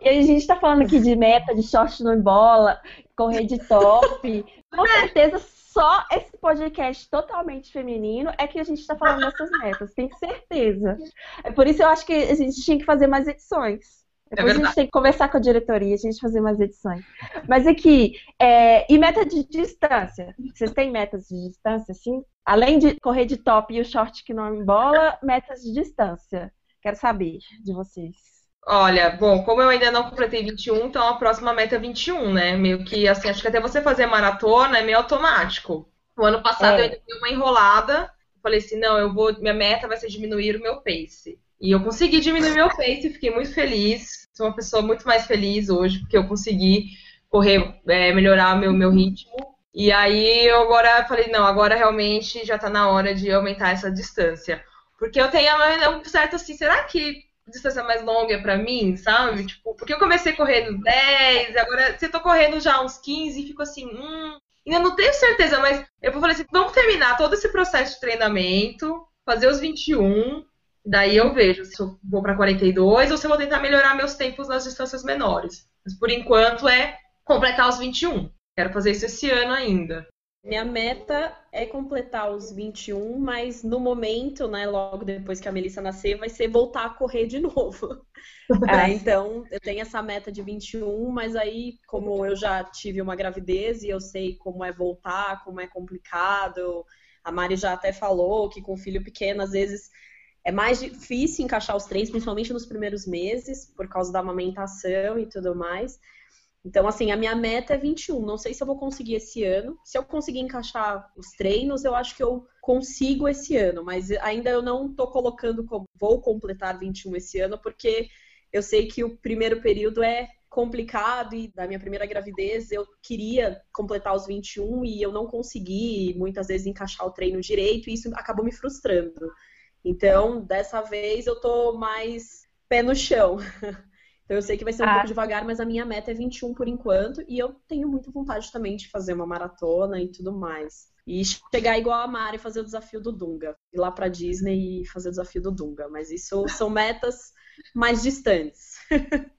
E a gente tá falando aqui de meta, de short no bola, correr de top. Com certeza, só esse podcast totalmente feminino é que a gente tá falando dessas metas, tenho certeza. É por isso eu acho que a gente tinha que fazer mais edições. Depois a gente tem que conversar com a diretoria, a gente fazer mais edições. Mas aqui, é, e meta de distância? Vocês têm metas de distância, sim? Além de correr de top e o short que não embola, metas de distância. Quero saber de vocês. Olha, bom, como eu ainda não completei 21, então a próxima meta é 21, né? Meio que assim, acho que até você fazer maratona é meio automático. O ano passado É. eu ainda dei uma enrolada, falei assim, não, eu vou, minha meta vai ser diminuir o meu pace. E eu consegui diminuir meu pace, fiquei muito feliz. Sou uma pessoa muito mais feliz hoje, porque eu consegui correr, é, melhorar meu, meu ritmo. E aí eu agora falei, não, agora realmente já tá na hora de aumentar essa distância. Porque eu tenho um certo assim, será que distância mais longa é pra mim, sabe? Tipo, porque eu comecei correndo 10, agora você tô correndo já uns 15 e fico assim, hum, ainda não tenho certeza, mas eu falei assim, vamos terminar todo esse processo de treinamento, fazer os 21, daí eu vejo se eu vou pra 42 ou se eu vou tentar melhorar meus tempos nas distâncias menores. Mas por enquanto é completar os 21. Quero fazer isso esse ano ainda. Minha meta é completar os 21, mas no momento, né, logo depois que a Melissa nascer, vai ser voltar a correr de novo. Ah, É, então, eu tenho essa meta de 21, mas aí, como eu já tive uma gravidez e eu sei como é voltar, como é complicado, a Mari já até falou que com filho pequeno, às vezes, é mais difícil encaixar os treinos, principalmente nos primeiros meses, por causa da amamentação e tudo mais. Então, assim, a minha meta é 21. Não sei se eu vou conseguir esse ano. Se eu conseguir encaixar os treinos, eu acho que eu consigo esse ano, mas ainda eu não tô colocando como vou completar 21 esse ano, porque eu sei que o primeiro período é complicado e da minha primeira gravidez eu queria completar os 21 e eu não consegui muitas vezes encaixar o treino direito e isso acabou me frustrando. Então, dessa vez eu tô mais pé no chão. Então eu sei que vai ser um Ah. pouco devagar, mas a minha meta é 21 por enquanto e eu tenho muita vontade também de fazer uma maratona e tudo mais. E chegar igual a Mari e fazer o desafio do Dunga. Ir lá pra Disney e fazer o desafio do Dunga. Mas isso são metas mais distantes.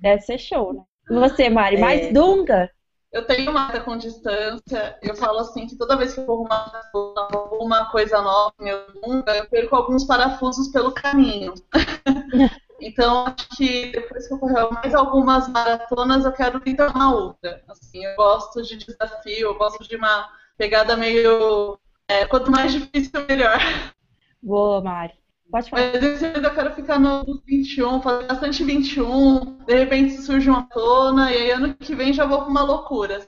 Deve ser show, né? Você, Mari, É. mais Dunga? Eu tenho meta com distância. Eu falo assim que toda vez que eu vou arrumar alguma coisa nova, meu Dunga, eu perco alguns parafusos pelo caminho. então, acho que depois que eu correr mais algumas maratonas, eu quero tentar uma outra. Assim, eu gosto de desafio, eu gosto de uma pegada meio. é, quanto mais difícil, melhor. Boa, Mari. Pode falar. Mas esse eu quero ficar no 21, fazer bastante 21. De repente surge uma tona, e aí ano que vem já vou pra uma loucura.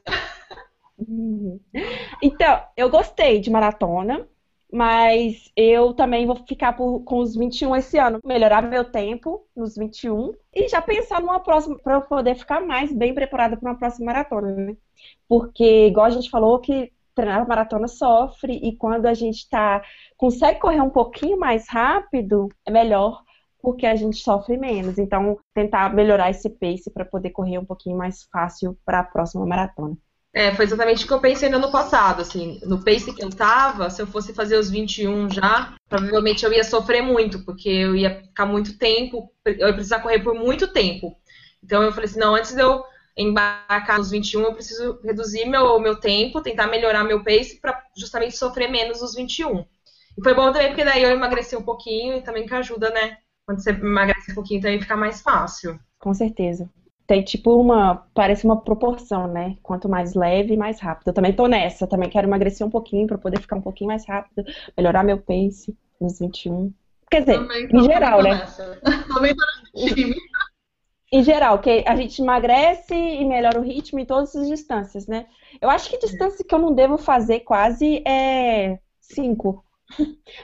Uhum. Então, eu gostei de maratona, mas eu também vou ficar por- com os 21 esse ano, melhorar meu tempo nos 21 e já pensar numa próxima para eu poder ficar mais bem preparada para uma próxima maratona, né? Porque, igual a gente falou, que treinar maratona sofre e quando a gente tá consegue correr um pouquinho mais rápido, é melhor porque a gente sofre menos. Então, tentar melhorar esse pace para poder correr um pouquinho mais fácil para a próxima maratona. É, foi exatamente o que eu pensei no ano passado, assim, no pace que eu tava, se eu fosse fazer os 21 já, provavelmente eu ia sofrer muito, porque eu ia ficar muito tempo, eu ia precisar correr por muito tempo. Então eu falei assim, não, antes de eu embarcar nos 21, eu preciso reduzir meu, meu tempo, tentar melhorar meu pace para justamente sofrer menos nos 21. E foi bom também porque daí eu emagreci um pouquinho e também que ajuda, né? Quando você emagrece um pouquinho também fica mais fácil. Com certeza. Tem tipo uma, parece uma proporção, né? Quanto mais leve, mais rápido. Eu também tô nessa, também quero emagrecer um pouquinho para poder ficar um pouquinho mais rápido, melhorar meu pace nos 21. Quer dizer, Também em geral, né? nessa. Também tô nesse time. Em geral, que a gente emagrece e melhora o ritmo em todas as distâncias, né? Eu acho que distância que eu não devo fazer quase é 5.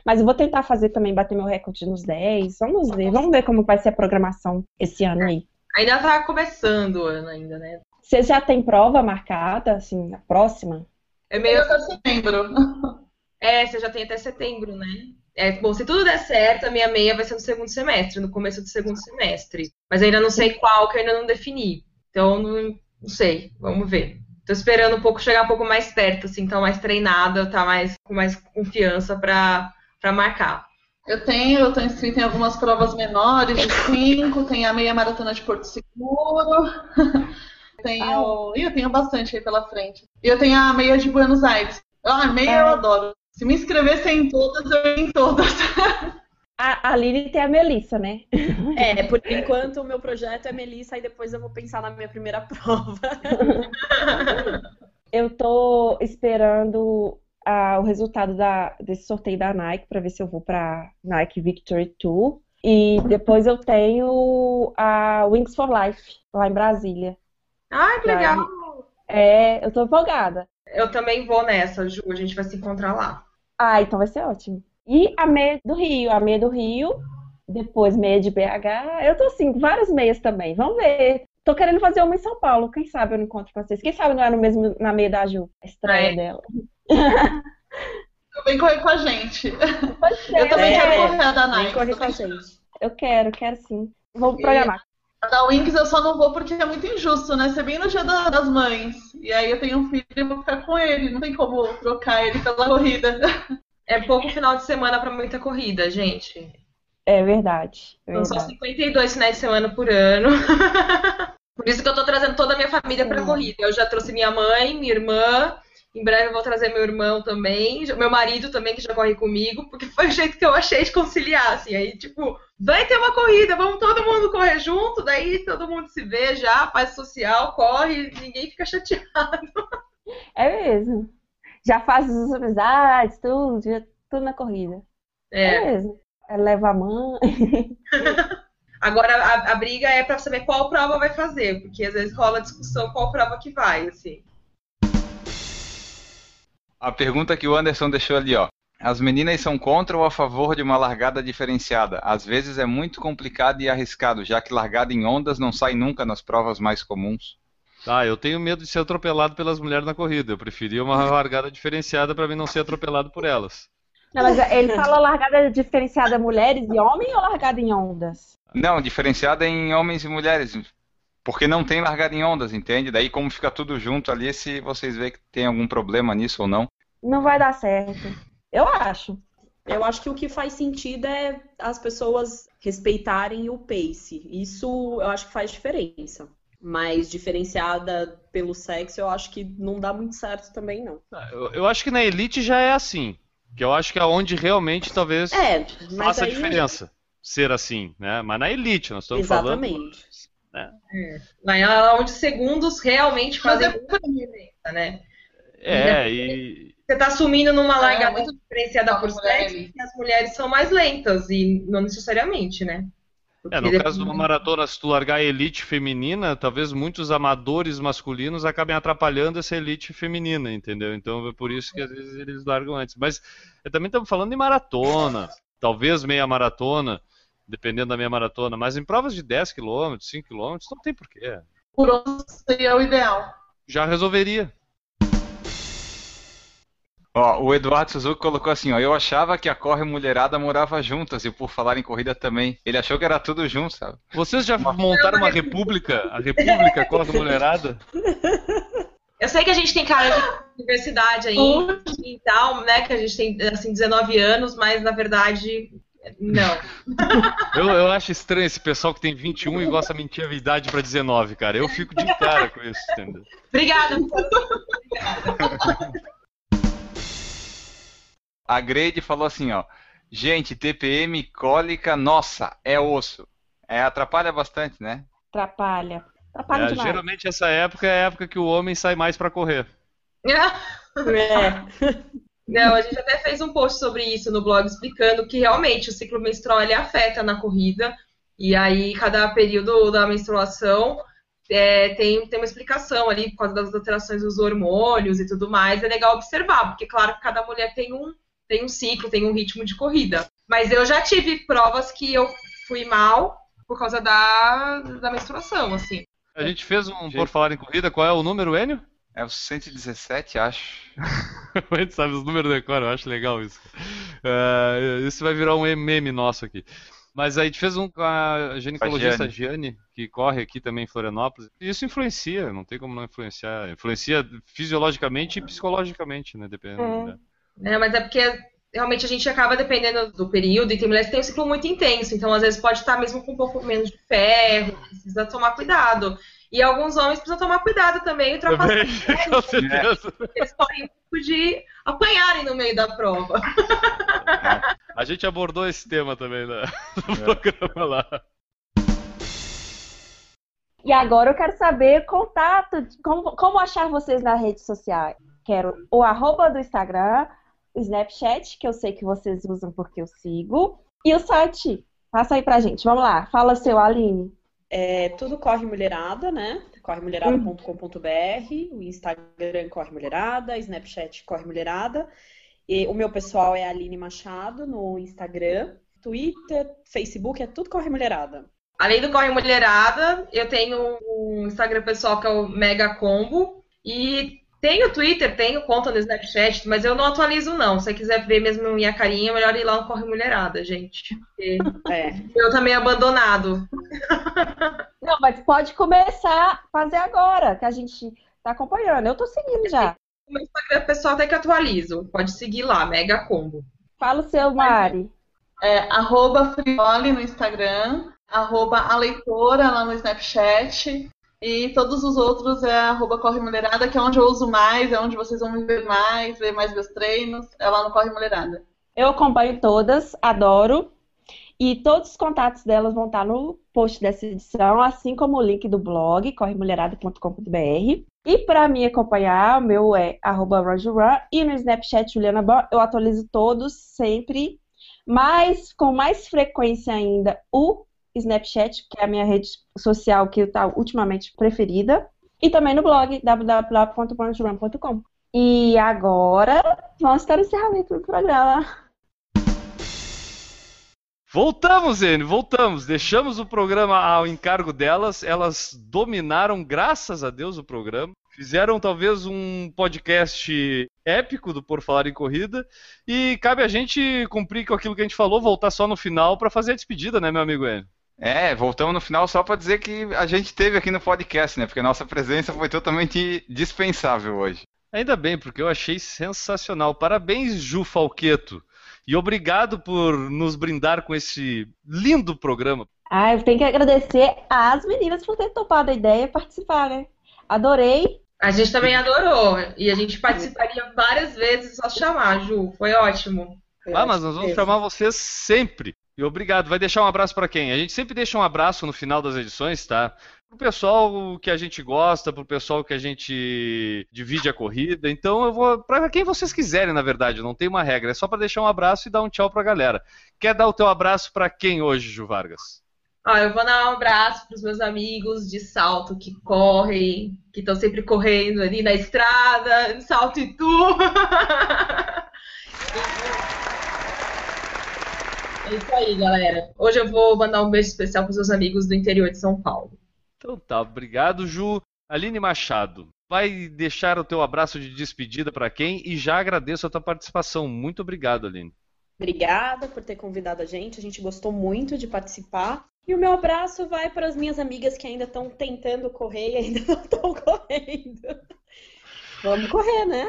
Mas eu vou tentar fazer também, bater meu recorde nos 10. Vamos ver, vamos ver como vai ser a programação esse ano aí. Ainda tá começando o ano ainda, né? Você já tem prova marcada, assim, a próxima? É meio tô setembro. É, você já tem até setembro, né? É, bom, se tudo der certo, a minha meia vai ser no segundo semestre, no começo do segundo semestre. Mas ainda não sei qual, que eu ainda não defini. Então, não, não sei. Vamos ver. Tô esperando um pouco chegar um pouco mais perto, assim, tá mais treinada, tá mais com mais confiança pra, pra marcar. Eu tenho, eu tô inscrita em algumas provas menores de 5, tem a meia maratona de Porto Seguro. tenho, e eu tenho bastante aí pela frente. E eu tenho a meia de Buenos Aires. Ah, a meia eu adoro. Se me inscrevessem em todas, eu ia em todas. A, a Lili tem a Melissa, né? É, por enquanto o meu projeto é Melissa e depois eu vou pensar na minha primeira prova. Eu tô esperando ah, o resultado da, desse sorteio da Nike para ver se eu vou para Nike Victory Tour. E depois eu tenho a Wings for Life, lá em Brasília. Ai, que legal! É, eu tô empolgada. Eu também vou nessa, Ju. A gente vai se encontrar lá. Ah, então vai ser ótimo. E a meia do Rio, a meia do Rio, depois meia de BH. Eu tô assim, várias meias também. Vamos ver. Tô querendo fazer uma em São Paulo. Quem sabe eu não encontro com vocês. Quem sabe não é no mesmo na meia da Ju, a estreia É. dela. Vem correr com a gente. Ser, Eu também É. quero correr a da Vem Nike. correr com a gente. Eu quero, quero sim. Vou programar. A da Wings eu só não vou porque é muito injusto, né? Ser bem no dia da- das mães. E aí eu tenho um filho e vou ficar com ele. Não tem como trocar ele pela corrida. É pouco final de semana pra muita corrida, gente. É verdade. é São só verdade. 52 finais de semana por ano. Por isso que eu tô trazendo toda a minha família pra corrida. Eu já trouxe minha mãe, minha irmã. Em breve eu vou trazer meu irmão também. Meu marido também, que já corre comigo. Porque foi o jeito que eu achei de conciliar, assim. Aí, tipo, vai ter uma corrida, vamos todo mundo correr junto. Daí todo mundo se vê já, paz social, corre, ninguém fica chateado. É mesmo. Já faz as amizades, tudo, já, tudo na corrida. É, É. mesmo. É, leva a mãe. Agora a, a briga é pra saber qual prova vai fazer. Porque às vezes rola discussão qual prova que vai, assim. A pergunta que o Anderson deixou ali, ó. As meninas são contra ou a favor de uma largada diferenciada? Às vezes é muito complicado e arriscado, já que largada em ondas não sai nunca nas provas mais comuns. Ah, eu tenho medo de ser atropelado pelas mulheres na corrida. Eu preferia uma largada diferenciada para mim não ser atropelado por elas. Não, mas ele fala largada diferenciada mulheres e homem ou largada em ondas? Não, diferenciada em homens e mulheres. Porque não tem largada em ondas, entende? Daí como fica tudo junto ali, se vocês veem que tem algum problema nisso ou não. Não vai dar certo. Eu acho. Eu acho que o que faz sentido é as pessoas respeitarem o pace. Isso eu acho que faz diferença. Mas diferenciada pelo sexo, eu acho que não dá muito certo também, não. Ah, Eu, eu acho que na elite já é assim. Que eu acho que é onde realmente talvez É, faça a aí... diferença ser assim, né? Mas na elite, nós estamos falando. Exatamente. Lá onde segundos realmente fazem é muita diferença, né? É, e. Você tá sumindo numa É, largada muito diferenciada por mulher sexo, ali. e as mulheres são mais lentas, e não necessariamente, né? É, no caso de uma maratona, se tu largar a elite feminina, talvez muitos amadores masculinos acabem atrapalhando essa elite feminina, entendeu? Então é por isso que às vezes eles largam antes. Mas eh, também estamos falando de maratona, talvez meia maratona, dependendo da meia maratona, mas em provas de 10 km, 5 km, não tem porquê. Por onde seria o ideal. Já resolveria. Ó, o Eduardo Suzuki colocou assim, ó, eu achava que a Corre Mulherada morava juntas, e por falar em corrida também. Ele achou que era tudo junto, sabe? Vocês já montaram uma república? A república corre mulherada? Eu sei que a gente tem cara de universidade ainda e tal, né? Que a gente tem, assim, 19 anos, mas na verdade, não. Eu, eu acho estranho esse pessoal que tem 21 e gosta de mentir a idade pra 19, cara. Eu fico de cara com isso, entendeu? Obrigada. A Grade falou assim, ó, gente, TPM, cólica, nossa, é osso. É, atrapalha bastante, né? Atrapalha. Atrapalha É, demais. geralmente essa época é a época que o homem sai mais pra correr. É. Não, a gente até fez um post sobre isso no blog explicando que realmente o ciclo menstrual ele afeta na corrida e aí cada período da menstruação é, tem, tem uma explicação ali por causa das alterações dos hormônios e tudo mais. É legal observar, porque claro que cada mulher tem um, tem um ciclo, tem um ritmo de corrida. Mas eu já tive provas que eu fui mal por causa da, da menstruação, assim. A gente fez um Por Falar em Corrida, qual é o número, Enio? É o 117, acho. a gente sabe os números da cor, eu acho legal isso. Uh, isso vai virar um meme nosso aqui. Mas a gente fez um com a ginecologista Giane, que corre aqui também em Florianópolis. Isso influencia, não tem como não influenciar. Influencia fisiologicamente e psicologicamente, né? Dependendo. É. Né? É, mas é porque realmente a gente acaba dependendo do período e tem mulheres que têm um ciclo muito intenso, então às vezes pode estar mesmo com um pouco menos de ferro, precisa tomar cuidado. E alguns homens precisam tomar cuidado também, ultrapassar. Com certeza. Eles correm risco de apanharem no meio da prova. A gente abordou esse tema também né, no é. programa lá. E agora eu quero saber contato, como, como achar vocês nas redes sociais. Quero o arroba do Instagram, o Snapchat, que eu sei que vocês usam porque eu sigo, e o site. Passa aí pra gente, vamos lá. Fala seu, Aline. É, tudo corre mulherada, né? corremulherada.com.br, o Instagram corre mulherada, Snapchat corre mulherada. E o meu pessoal é Aline Machado no Instagram, Twitter, Facebook, é tudo corre mulherada. Além do Corre Mulherada, eu tenho um Instagram pessoal que é o Mega Combo e tenho Twitter, tenho conta no Snapchat, mas eu não atualizo, não. Se você quiser ver mesmo minha carinha, é melhor ir lá no Corre Mulherada, gente. É. Eu também abandonado. Não, mas pode começar a fazer agora, que a gente tá acompanhando. Eu tô seguindo já. O meu Instagram pessoal até que atualizo. Pode seguir lá, Mega Combo. Fala o seu, Mari. É, arroba Frioli no Instagram, arroba a leitora lá no Snapchat, e todos os outros é arroba Corre Mulherada, que é onde eu uso mais, é onde vocês vão me ver mais, ver mais meus treinos, é lá no Corre Mulherada. Eu acompanho todas, adoro. E todos os contatos delas vão estar no post dessa edição, assim como o link do blog, corremulherada.com.br. E para me acompanhar, o meu é arroba e no Snapchat Juliana Bor, eu atualizo todos sempre, mas com mais frequência ainda o Snapchat, que é a minha rede social que está ultimamente preferida, e também no blog www.brunchRun.com. E agora vamos para o encerramento do programa. Voltamos, Zene, voltamos. Deixamos o programa ao encargo delas. Elas dominaram, graças a Deus, o programa. Fizeram talvez um podcast épico do Por Falar em Corrida. E cabe a gente cumprir com aquilo que a gente falou, voltar só no final para fazer a despedida, né, meu amigo Enio? É, voltamos no final só para dizer que a gente teve aqui no podcast, né? Porque a nossa presença foi totalmente dispensável hoje. Ainda bem, porque eu achei sensacional. Parabéns, Ju Falqueto. E obrigado por nos brindar com esse lindo programa. Ah, eu tenho que agradecer às meninas por ter topado a ideia e participar, né? Adorei. A gente também adorou. E a gente participaria várias vezes só chamar, Ju. Foi ótimo. Ah, mas nós vamos chamar vocês sempre. Obrigado. Vai deixar um abraço para quem? A gente sempre deixa um abraço no final das edições, tá? Pro pessoal que a gente gosta, pro pessoal que a gente divide a corrida. Então eu vou para quem vocês quiserem, na verdade, não tem uma regra, é só para deixar um abraço e dar um tchau pra galera. Quer dar o teu abraço para quem hoje, Ju Vargas? Ah, eu vou dar um abraço para os meus amigos de salto que correm, que estão sempre correndo ali na estrada, salto e tu. É isso aí, galera. Hoje eu vou mandar um beijo especial para os meus amigos do interior de São Paulo. Então tá, obrigado, Ju. Aline Machado, vai deixar o teu abraço de despedida para quem? E já agradeço a tua participação. Muito obrigado, Aline. Obrigada por ter convidado a gente. A gente gostou muito de participar. E o meu abraço vai para as minhas amigas que ainda estão tentando correr e ainda não estão correndo. Vamos correr, né?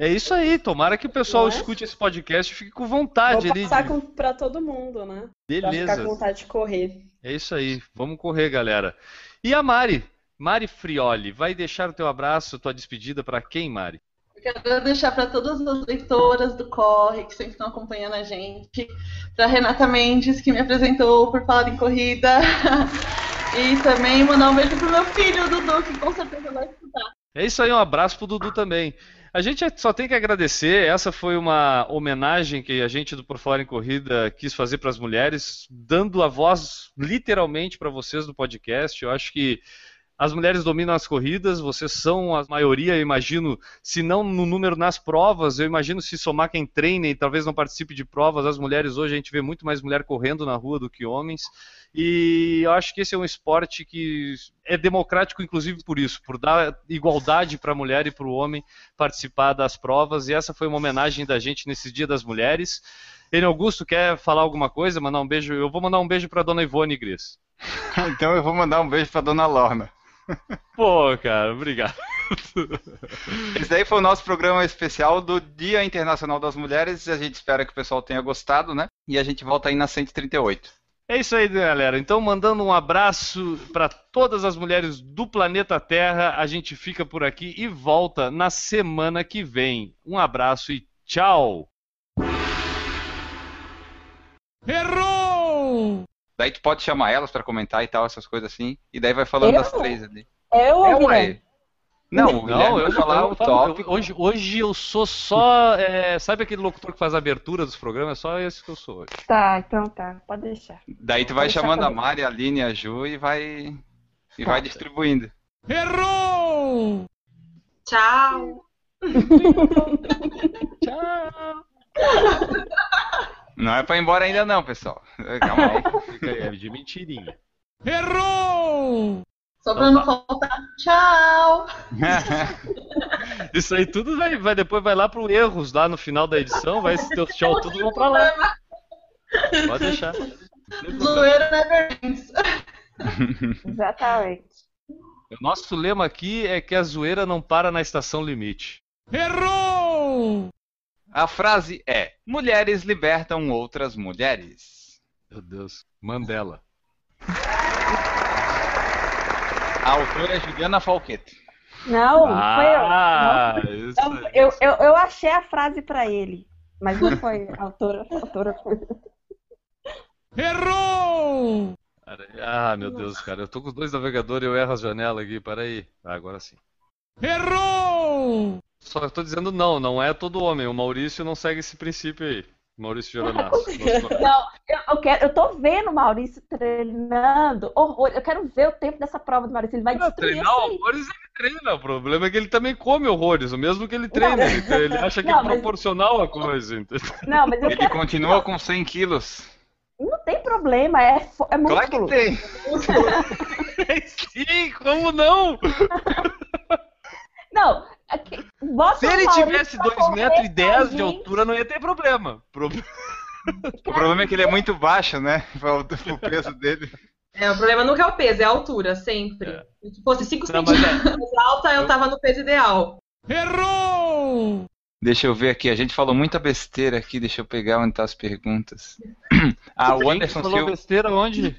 É isso aí, tomara que o pessoal é? escute esse podcast e fique com vontade Vou passar ali. De... para todo mundo, né? Beleza. Pra ficar com vontade de correr. É isso aí, vamos correr, galera. E a Mari, Mari Frioli, vai deixar o teu abraço, tua despedida para quem, Mari? Eu quero deixar para todas as leitoras do Corre que sempre estão acompanhando a gente, para Renata Mendes que me apresentou por falar em corrida, e também mandar um beijo pro meu filho, Dudu, que com certeza vai escutar. É isso aí, um abraço pro Dudu também. A gente só tem que agradecer. Essa foi uma homenagem que a gente do Por Falar em Corrida quis fazer para as mulheres, dando a voz literalmente para vocês do podcast. Eu acho que As mulheres dominam as corridas, vocês são a maioria, eu imagino, se não no número nas provas, eu imagino se somar quem treina e talvez não participe de provas, as mulheres hoje a gente vê muito mais mulher correndo na rua do que homens. E eu acho que esse é um esporte que é democrático, inclusive por isso, por dar igualdade para a mulher e para o homem participar das provas. E essa foi uma homenagem da gente nesse Dia das Mulheres. Ele Augusto quer falar alguma coisa, mandar um beijo. Eu vou mandar um beijo para dona Ivone Gris. então eu vou mandar um beijo para dona Lorna. Pô, cara, obrigado. Esse daí foi o nosso programa especial do Dia Internacional das Mulheres. A gente espera que o pessoal tenha gostado, né? E a gente volta aí na 138. É isso aí, galera. Então, mandando um abraço para todas as mulheres do planeta Terra. A gente fica por aqui e volta na semana que vem. Um abraço e tchau! Errou! Daí tu pode chamar elas para comentar e tal, essas coisas assim. E daí vai falando Eu? das três ali. Eu É, ou ué. Não, o Guilherme vai falar o top. eu- hoje, hoje eu sou só. é, sabe aquele locutor que faz a abertura dos programas? É só esse que eu sou hoje. Tá, então tá, pode deixar. Daí tu vai chamando a. Mari, a Aline, a Ju e vai. E Tá. vai distribuindo. Errou! Tchau. Tchau! Não é pra ir embora ainda não, pessoal. Calma aí. Fica aí, é de mentirinha. Errou! Só pra não faltar. Tchau! Isso aí tudo vai, vai depois vai lá pro erros lá no final da edição, vai esse teu tchau tudo vão pra lá. Pode deixar. Zoeira never ends. Exatamente. O nosso lema aqui é que a zoeira não para na estação limite. Errou! A frase é: Mulheres libertam outras mulheres. Meu Deus. Mandela. A autora é Juliana Falquete. Não, Ah, foi eu. Não, eu, eu, eu achei a frase pra ele, mas não foi a autora. A autora foi. Errou! Ah, meu Deus, cara. Eu tô com os dois navegadores e eu erro as janelas aqui. Peraí. Ah, agora sim. Errou! Só tô dizendo não, não é todo homem. O Maurício não segue esse princípio aí. Maurício Geronasso. Não, eu, eu quero, eu tô vendo o Maurício treinando. Horror. Eu quero ver o tempo dessa prova do Maurício. Ele vai Não, destruir treinar horrores ele treina. O problema é que ele também come horrores, o mesmo que ele treina. Ele, ele acha que Não, é mas- proporcional a coisa. entendeu? Não, mas Ele quero. continua com 100 quilos. Não tem problema, é, é Claro que músculo. tem. Sim, como não? Não, é bota Se ele tivesse pra 2 correr metros e com 10 a de gente. altura, não ia ter problema. Pro- O problema é que ele é muito baixo, né? O peso dele. É, o problema nunca é o peso, é a altura, sempre. Se fosse 5 Não, mas é- centímetros mais alta, eu tava no peso ideal. Errou! Deixa eu ver aqui, a gente falou muita besteira aqui, deixa eu pegar onde tá as perguntas. Ah, o Anderson falou Silva. besteira onde?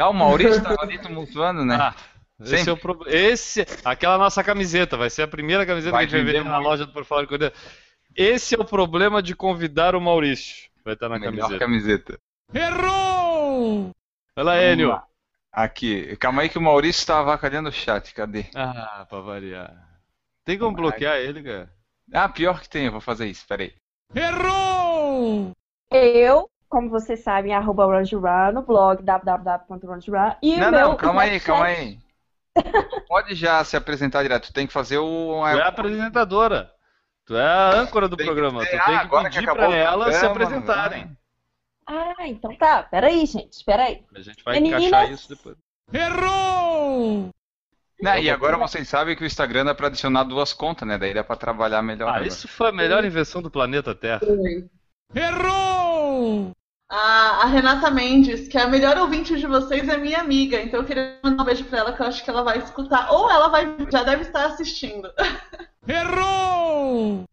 Ah, o Maurício tava ali tumultuando, né? Ah, esse Sempre. é o problema. Esse, aquela nossa camiseta, vai ser a primeira camiseta Vai que a gente vai vender na loja do Por Falar em Corrida. Esse é o problema de convidar o Maurício. Vai estar na Melhor camiseta. camiseta. Errou! Vai lá, Enio. Aqui, calma aí que o Maurício tá avacalhando o chat, cadê? Ah, pra variar. Tem como bloquear ele, cara? Ah, pior que tem, eu vou fazer isso, peraí. Errou! Eu, como vocês sabem, arroba no blog www.rungrun. E não, o meu não, calma aí, calma aí. Pode já se apresentar direto, tu tem que fazer o... Tu é a apresentadora. Tu é a âncora do Tem que programa. ser- Tu ah, tem que que pedir pra elas se programa, apresentarem. Ah, então tá. Peraí, gente. Peraí. A gente vai Meninas. encaixar isso depois. Errou! Né, e agora vocês sabem que o Instagram dá pra adicionar duas contas, né? Daí dá pra trabalhar melhor. Ah, agora. isso foi a melhor invenção do planeta Terra. Errou! A, a Renata Mendes, que é a melhor ouvinte de vocês, é minha amiga. Então eu queria mandar um beijo pra ela, que eu acho que ela vai escutar. Ou ela vai, já deve estar assistindo. Errou!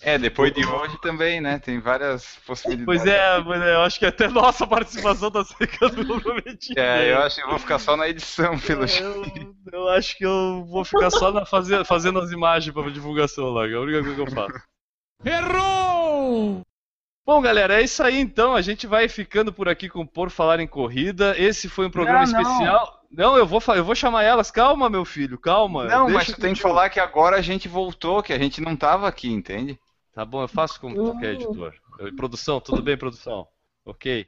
É, depois de hoje também, né? Tem várias possibilidades. Pois é, pois é, eu acho que até nossa participação tá ficando comprometida. É, eu acho que eu vou ficar só na edição, pelo jeito. Eu, eu acho que eu vou ficar só na fazer, fazendo as imagens pra divulgação lá, é a única coisa que eu faço. Errou! Bom, galera, é isso aí então. A gente vai ficando por aqui com Por Falar em Corrida. Esse foi um programa Não, não. especial. Não, eu vou, eu vou chamar elas. Calma, meu filho, calma. Não, Deixa mas tu tem que falar que agora a gente voltou, que a gente não tava aqui, entende? Tá bom, eu faço como tu quer, editor. Eu- produção, tudo bem, produção? Ok.